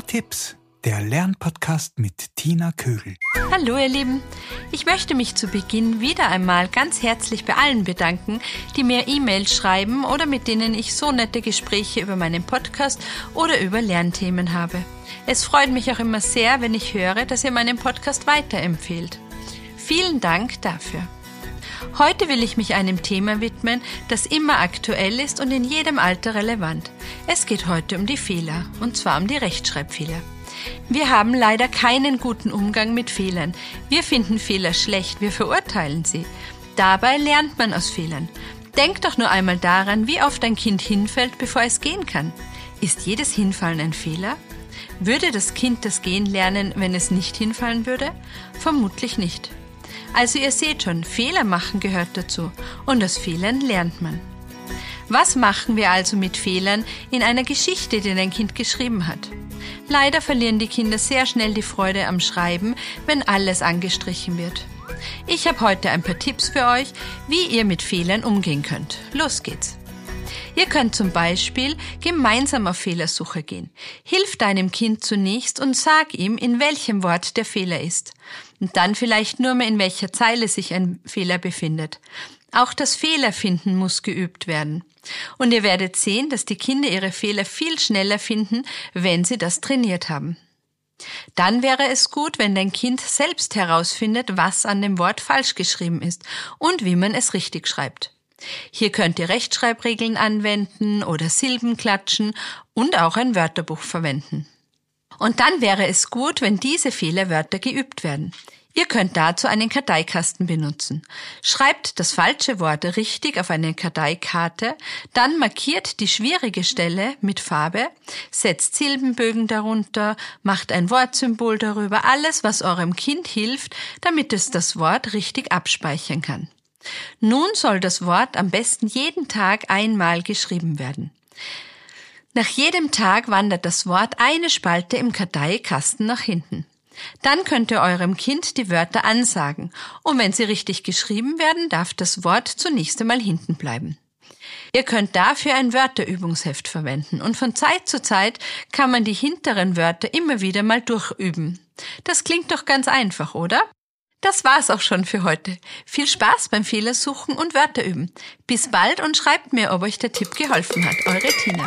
Tipps, der Lernpodcast mit Tina Kögel. Hallo ihr Lieben, ich möchte mich zu Beginn wieder einmal ganz herzlich bei allen bedanken, die mir E-Mails schreiben oder mit denen ich so nette Gespräche über meinen Podcast oder über Lernthemen habe. Es freut mich auch immer sehr, wenn ich höre, dass ihr meinen Podcast weiterempfehlt. Vielen Dank dafür. Heute will ich mich einem Thema widmen, das immer aktuell ist und in jedem Alter relevant. Es geht heute um die Fehler, und zwar um die Rechtschreibfehler. Wir haben leider keinen guten Umgang mit Fehlern. Wir finden Fehler schlecht, wir verurteilen sie. Dabei lernt man aus Fehlern. Denk doch nur einmal daran, wie oft ein Kind hinfällt, bevor es gehen kann. Ist jedes Hinfallen ein Fehler? Würde das Kind das Gehen lernen, wenn es nicht hinfallen würde? Vermutlich nicht. Also ihr seht schon, Fehler machen gehört dazu und aus Fehlern lernt man. Was machen wir also mit Fehlern in einer Geschichte, die ein Kind geschrieben hat? Leider verlieren die Kinder sehr schnell die Freude am Schreiben, wenn alles angestrichen wird. Ich habe heute ein paar Tipps für euch, wie ihr mit Fehlern umgehen könnt. Los geht's! Ihr könnt zum Beispiel gemeinsam auf Fehlersuche gehen. Hilf deinem Kind zunächst und sag ihm, in welchem Wort der Fehler ist. Und dann vielleicht nur mehr in welcher Zeile sich ein Fehler befindet. Auch das Fehlerfinden muss geübt werden. Und ihr werdet sehen, dass die Kinder ihre Fehler viel schneller finden, wenn sie das trainiert haben. Dann wäre es gut, wenn dein Kind selbst herausfindet, was an dem Wort falsch geschrieben ist und wie man es richtig schreibt. Hier könnt ihr Rechtschreibregeln anwenden oder Silben klatschen und auch ein Wörterbuch verwenden. Und dann wäre es gut, wenn diese Fehlerwörter geübt werden. Ihr könnt dazu einen Karteikasten benutzen. Schreibt das falsche Wort richtig auf eine Karteikarte, dann markiert die schwierige Stelle mit Farbe, setzt Silbenbögen darunter, macht ein Wortsymbol darüber, alles, was eurem Kind hilft, damit es das Wort richtig abspeichern kann. Nun soll das Wort am besten jeden Tag einmal geschrieben werden. Nach jedem Tag wandert das Wort eine Spalte im Karteikasten nach hinten. Dann könnt ihr eurem Kind die Wörter ansagen, und wenn sie richtig geschrieben werden, darf das Wort zunächst einmal hinten bleiben. Ihr könnt dafür ein Wörterübungsheft verwenden und von Zeit zu Zeit kann man die hinteren Wörter immer wieder mal durchüben. Das klingt doch ganz einfach, oder? Das war's auch schon für heute. Viel Spaß beim Fehlersuchen und Wörter üben. Bis bald und schreibt mir, ob euch der Tipp geholfen hat. Eure Tina.